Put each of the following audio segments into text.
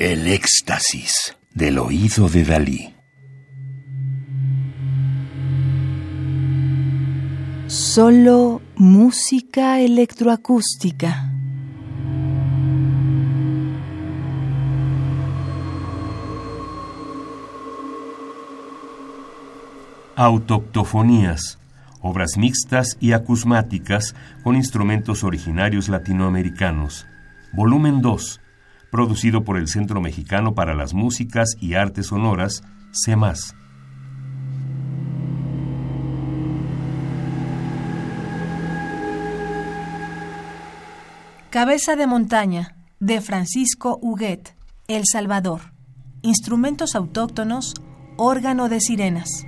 El éxtasis del oído de Dalí. Solo música electroacústica. Autoctofonías, obras mixtas y acusmáticas con instrumentos originarios latinoamericanos. Volumen 2, producido por el Centro Mexicano para las Músicas y Artes Sonoras, CEMAS. Cabeza de montaña, de Francisco Huguet, El Salvador. Instrumentos autóctonos, órgano de sirenas.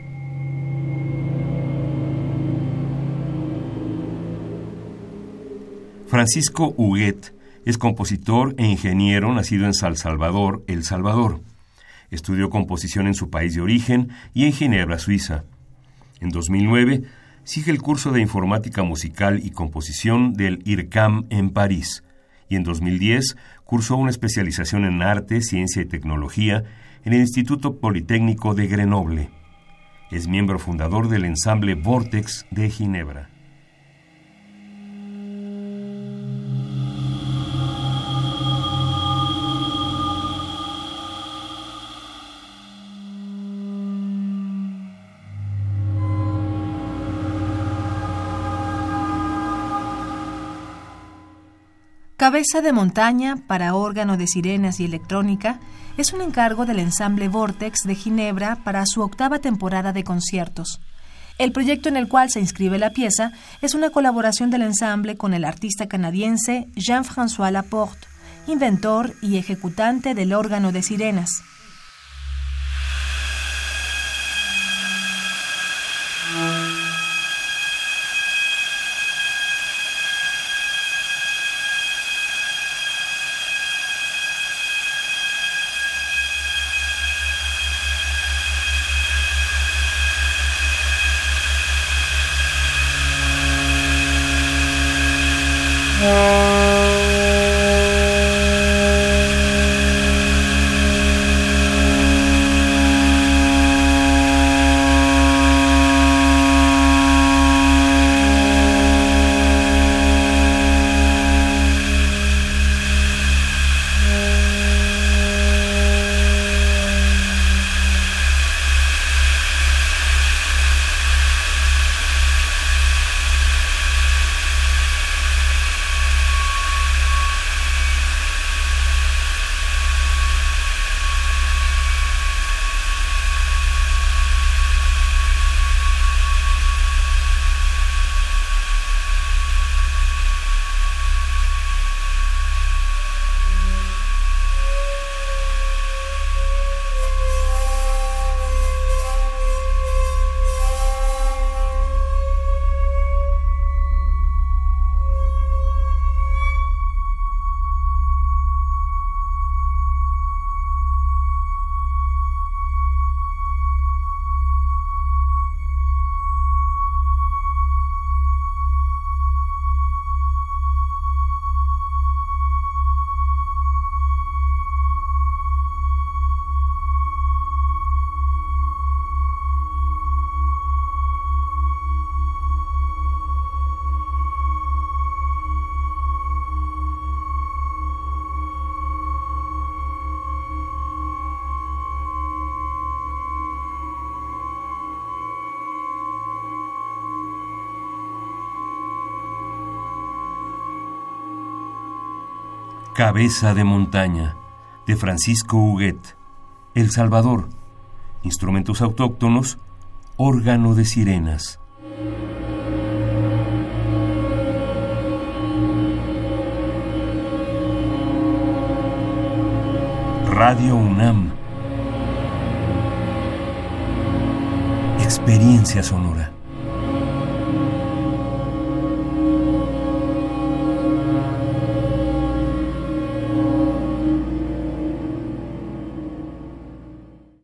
Francisco Huguet es compositor e ingeniero nacido en San Salvador, El Salvador. Estudió composición en su país de origen y en Ginebra, Suiza. En 2009 sigue el curso de informática musical y composición del IRCAM en París y en 2010 cursó una especialización en arte, ciencia y tecnología en el Instituto Politécnico de Grenoble. Es miembro fundador del ensamble Vortex de Ginebra. Cabeza de montaña para órgano de sirenas y electrónica es un encargo del ensamble Vortex de Ginebra para su octava temporada de conciertos. El proyecto en el cual se inscribe la pieza es una colaboración del ensamble con el artista canadiense Jean-François Laporte, inventor y ejecutante del órgano de sirenas. Cabeza de montaña, de Francisco Huguet. El Salvador. Instrumentos autóctonos, órgano de sirenas. Radio UNAM. Experiencia sonora.